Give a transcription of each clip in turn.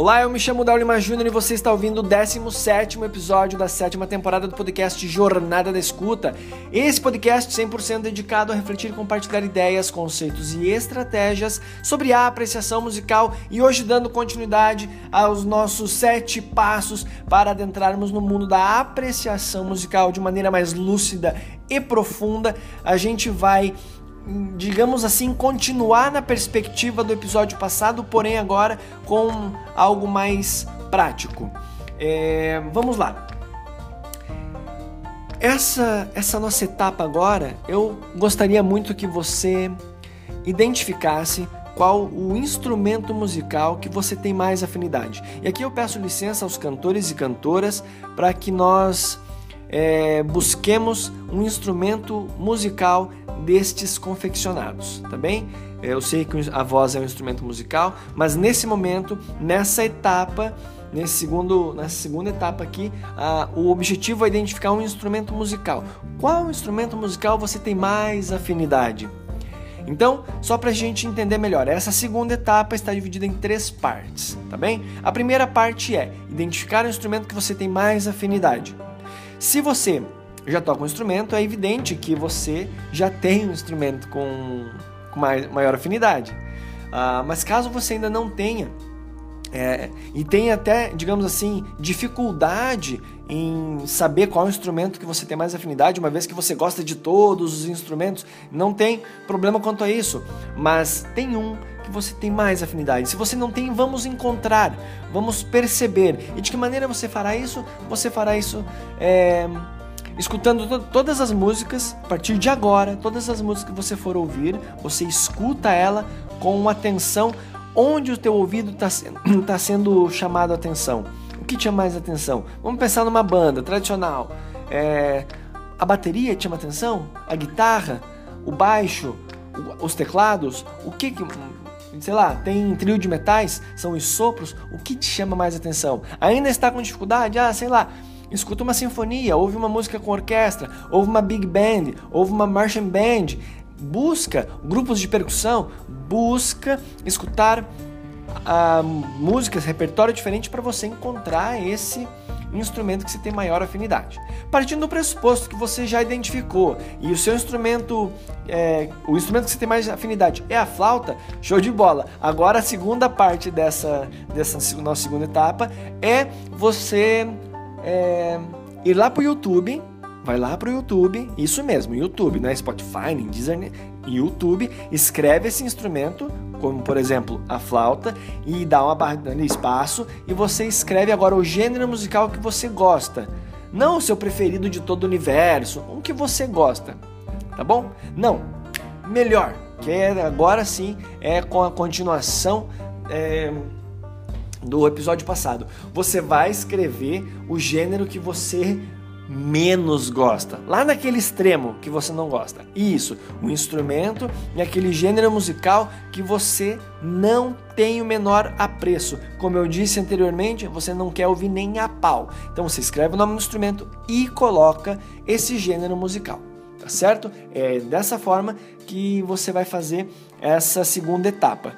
Olá, eu me chamo Daulima Júnior e você está ouvindo o 17 episódio da sétima temporada do podcast Jornada da Escuta. Esse podcast 100% dedicado a refletir e compartilhar ideias, conceitos e estratégias sobre a apreciação musical e hoje dando continuidade aos nossos sete passos para adentrarmos no mundo da apreciação musical de maneira mais lúcida e profunda. A gente vai digamos assim, continuar na perspectiva do episódio passado, porém agora com algo mais prático. É, vamos lá. Essa, essa nossa etapa agora, eu gostaria muito que você identificasse qual o instrumento musical que você tem mais afinidade. E aqui eu peço licença aos cantores e cantoras para que nós é, busquemos um instrumento musical destes confeccionados, tá bem? Eu sei que a voz é um instrumento musical, mas nesse momento, nessa etapa, nesse segundo, nessa segunda etapa aqui, o objetivo é identificar um instrumento musical. Qual instrumento musical você tem mais afinidade? Então, só para a gente entender melhor, essa segunda etapa está dividida em três partes, tá bem? A primeira parte é identificar o instrumento que você tem mais afinidade. Se você já toca um instrumento, é evidente que você já tem um instrumento com, com maior afinidade. Uh, mas caso você ainda não tenha, é, e tenha até, digamos assim, dificuldade em saber qual instrumento que você tem mais afinidade, uma vez que você gosta de todos os instrumentos, não tem problema quanto a isso, mas tem um que você tem mais afinidade. Se você não tem, vamos encontrar, vamos perceber. E de que maneira você fará isso? Você fará isso. É escutando to todas as músicas, a partir de agora, todas as músicas que você for ouvir, você escuta ela com atenção onde o teu ouvido está tá sendo chamado a atenção. O que chama mais atenção? Vamos pensar numa banda tradicional. É, a bateria te chama atenção? A guitarra? O baixo? O, os teclados? O que, que sei lá, tem trio de metais, são os sopros, o que te chama mais atenção? Ainda está com dificuldade? Ah, sei lá, escuta uma sinfonia, ouve uma música com orquestra, ouve uma big band, ouve uma marching band, busca grupos de percussão, busca escutar uh, músicas, repertório diferente para você encontrar esse instrumento que você tem maior afinidade. Partindo do pressuposto que você já identificou e o seu instrumento, é, o instrumento que você tem mais afinidade é a flauta, show de bola. Agora a segunda parte dessa, dessa nossa segunda etapa é você é, ir lá pro YouTube, vai lá pro YouTube, isso mesmo, YouTube, não é Spotify, nem Deezer, né? YouTube, escreve esse instrumento, como por exemplo a flauta, e dá uma barra de espaço, e você escreve agora o gênero musical que você gosta. Não o seu preferido de todo o universo, um que você gosta, tá bom? Não, melhor, que é, agora sim é com a continuação. É, do episódio passado. Você vai escrever o gênero que você menos gosta, lá naquele extremo que você não gosta. Isso, o instrumento e aquele gênero musical que você não tem o menor apreço. Como eu disse anteriormente, você não quer ouvir nem a pau. Então você escreve o nome do instrumento e coloca esse gênero musical. Tá certo? É dessa forma que você vai fazer essa segunda etapa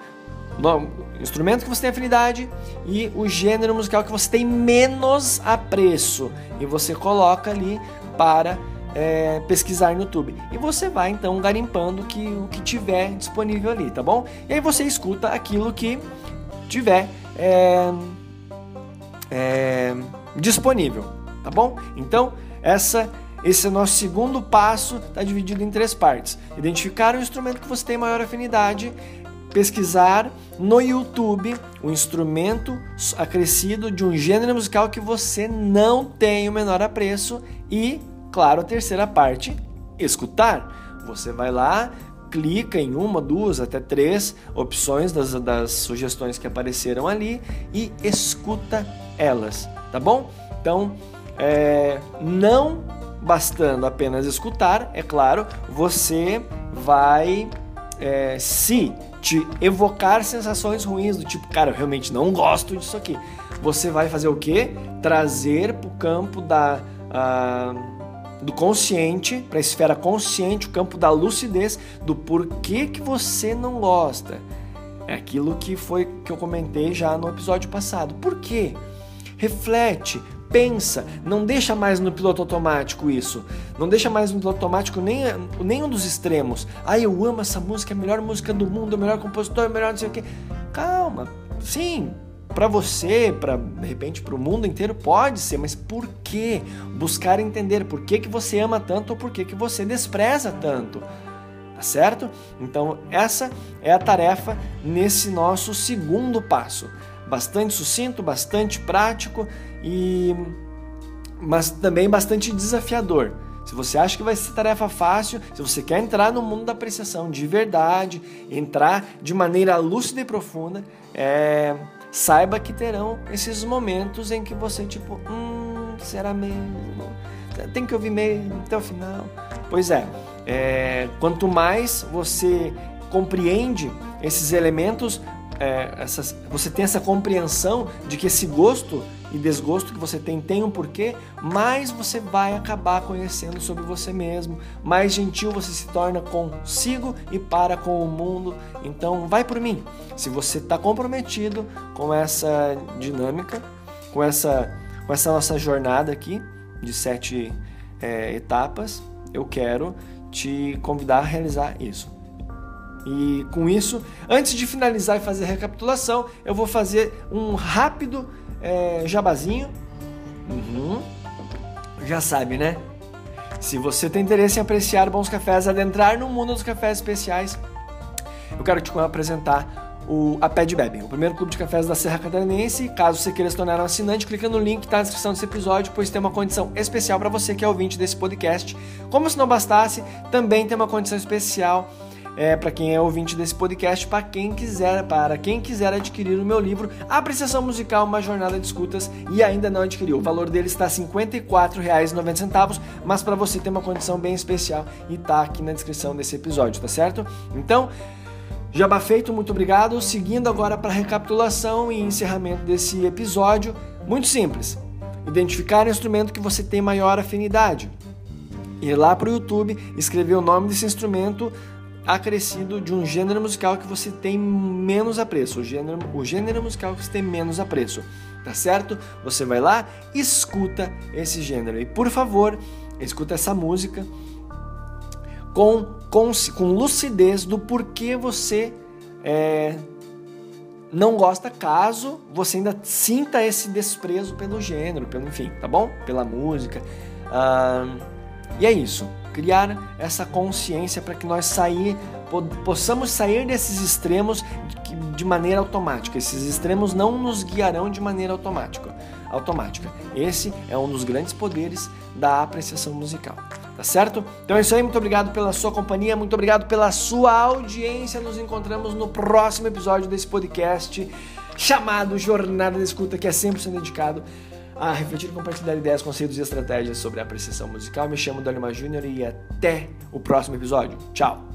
instrumento que você tem afinidade e o gênero musical que você tem menos apreço. E você coloca ali para é, pesquisar no YouTube. E você vai então garimpando que, o que tiver disponível ali, tá bom? E aí você escuta aquilo que tiver é, é, disponível, tá bom? Então, essa esse é o nosso segundo passo, está dividido em três partes. Identificar o instrumento que você tem maior afinidade, pesquisar no YouTube o instrumento acrescido de um gênero musical que você não tem o menor apreço e, claro, a terceira parte, escutar. Você vai lá, clica em uma, duas, até três opções das, das sugestões que apareceram ali e escuta elas, tá bom? Então, é, não bastando apenas escutar, é claro, você vai é, se te evocar sensações ruins do tipo, cara, eu realmente não gosto disso aqui. Você vai fazer o quê? Trazer para o campo da, uh, do consciente, para a esfera consciente, o campo da lucidez do porquê que você não gosta. É aquilo que foi que eu comentei já no episódio passado. Por quê? Reflete, pensa, não deixa mais no piloto automático isso. Não deixa mais no piloto automático nem, nenhum dos extremos. Ah, eu amo essa música, é a melhor música do mundo, é o melhor compositor, é o melhor não sei o quê. Calma, sim, para você, para de repente para o mundo inteiro pode ser, mas por que buscar entender por que, que você ama tanto ou por que, que você despreza tanto? Tá certo? Então, essa é a tarefa nesse nosso segundo passo bastante sucinto, bastante prático e mas também bastante desafiador. Se você acha que vai ser tarefa fácil, se você quer entrar no mundo da apreciação de verdade, entrar de maneira lúcida e profunda, é, saiba que terão esses momentos em que você tipo, hum, será mesmo? Tem que ouvir mesmo até o final. Pois é, é quanto mais você compreende esses elementos, é, essas, você tem essa compreensão de que esse gosto e desgosto que você tem tem um porquê, mais você vai acabar conhecendo sobre você mesmo, mais gentil você se torna consigo e para com o mundo. Então, vai por mim. Se você está comprometido com essa dinâmica, com essa, com essa nossa jornada aqui de sete é, etapas, eu quero te convidar a realizar isso. E com isso, antes de finalizar e fazer a recapitulação, eu vou fazer um rápido é, jabazinho. Uhum. Já sabe, né? Se você tem interesse em apreciar bons cafés, adentrar no mundo dos cafés especiais, eu quero te apresentar o a Pé de Bebe, o primeiro clube de cafés da Serra Catarinense. Caso você queira se tornar um assinante, clica no link que está na descrição desse episódio, pois tem uma condição especial para você que é ouvinte desse podcast. Como se não bastasse, também tem uma condição especial é, para quem é ouvinte desse podcast, para quem quiser, para quem quiser adquirir o meu livro Apreciação Musical, uma jornada de escutas e ainda não adquiriu. O valor dele está R$ 54,90, mas para você tem uma condição bem especial e tá aqui na descrição desse episódio, tá certo? Então, Jabá feito, muito obrigado. Seguindo agora para a recapitulação e encerramento desse episódio, muito simples. Identificar o instrumento que você tem maior afinidade. Ir lá para o YouTube, escrever o nome desse instrumento acrescido de um gênero musical que você tem menos apreço, o gênero, o gênero musical que você tem menos apreço, tá certo? Você vai lá, escuta esse gênero e por favor, escuta essa música com, com, com lucidez do porquê você é, não gosta, caso você ainda sinta esse desprezo pelo gênero, pelo enfim, tá bom? Pela música. Ah, e é isso criar essa consciência para que nós sair, possamos sair desses extremos de maneira automática. Esses extremos não nos guiarão de maneira automática. automática. Esse é um dos grandes poderes da apreciação musical. Tá certo? Então é isso aí, muito obrigado pela sua companhia, muito obrigado pela sua audiência. Nos encontramos no próximo episódio desse podcast chamado Jornada da Escuta, que é sempre sendo dedicado a refletir e compartilhar ideias, conceitos e estratégias sobre a apreciação musical. Me chamo Dani Júnior e até o próximo episódio. Tchau!